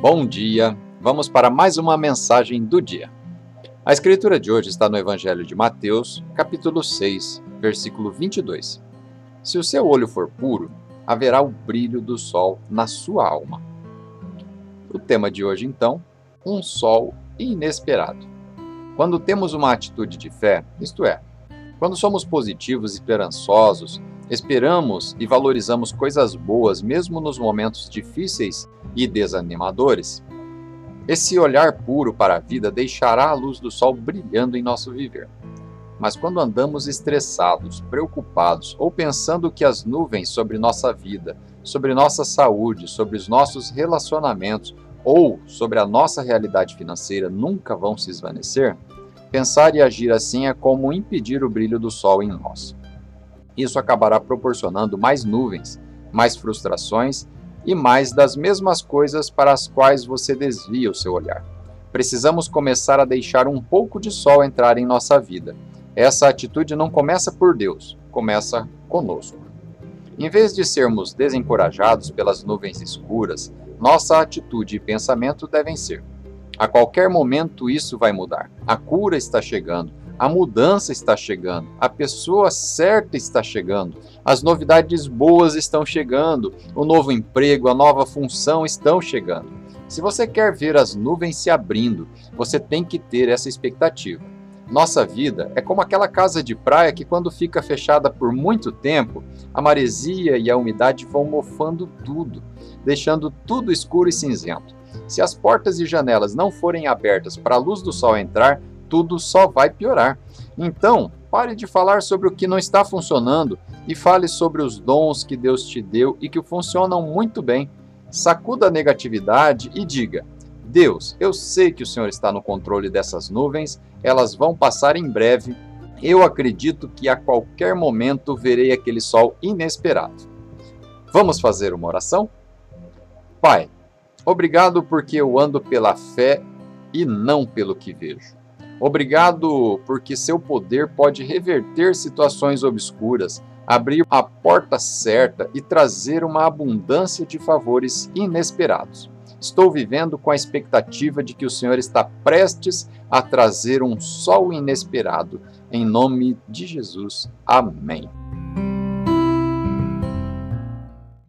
Bom dia, vamos para mais uma mensagem do dia. A escritura de hoje está no Evangelho de Mateus, capítulo 6, versículo 22. Se o seu olho for puro, haverá o brilho do sol na sua alma. O tema de hoje, então, um sol inesperado. Quando temos uma atitude de fé, isto é, quando somos positivos e esperançosos, esperamos e valorizamos coisas boas mesmo nos momentos difíceis e desanimadores, esse olhar puro para a vida deixará a luz do sol brilhando em nosso viver. Mas quando andamos estressados, preocupados ou pensando que as nuvens sobre nossa vida, sobre nossa saúde, sobre os nossos relacionamentos ou sobre a nossa realidade financeira nunca vão se esvanecer, Pensar e agir assim é como impedir o brilho do sol em nós. Isso acabará proporcionando mais nuvens, mais frustrações e mais das mesmas coisas para as quais você desvia o seu olhar. Precisamos começar a deixar um pouco de sol entrar em nossa vida. Essa atitude não começa por Deus, começa conosco. Em vez de sermos desencorajados pelas nuvens escuras, nossa atitude e pensamento devem ser: a qualquer momento isso vai mudar. A cura está chegando, a mudança está chegando, a pessoa certa está chegando, as novidades boas estão chegando, o novo emprego, a nova função estão chegando. Se você quer ver as nuvens se abrindo, você tem que ter essa expectativa. Nossa vida é como aquela casa de praia que, quando fica fechada por muito tempo, a maresia e a umidade vão mofando tudo, deixando tudo escuro e cinzento. Se as portas e janelas não forem abertas para a luz do sol entrar, tudo só vai piorar. Então, pare de falar sobre o que não está funcionando e fale sobre os dons que Deus te deu e que funcionam muito bem. Sacuda a negatividade e diga: Deus, eu sei que o Senhor está no controle dessas nuvens, elas vão passar em breve. Eu acredito que a qualquer momento verei aquele sol inesperado. Vamos fazer uma oração? Pai, Obrigado porque eu ando pela fé e não pelo que vejo. Obrigado porque seu poder pode reverter situações obscuras, abrir a porta certa e trazer uma abundância de favores inesperados. Estou vivendo com a expectativa de que o Senhor está prestes a trazer um sol inesperado. Em nome de Jesus. Amém.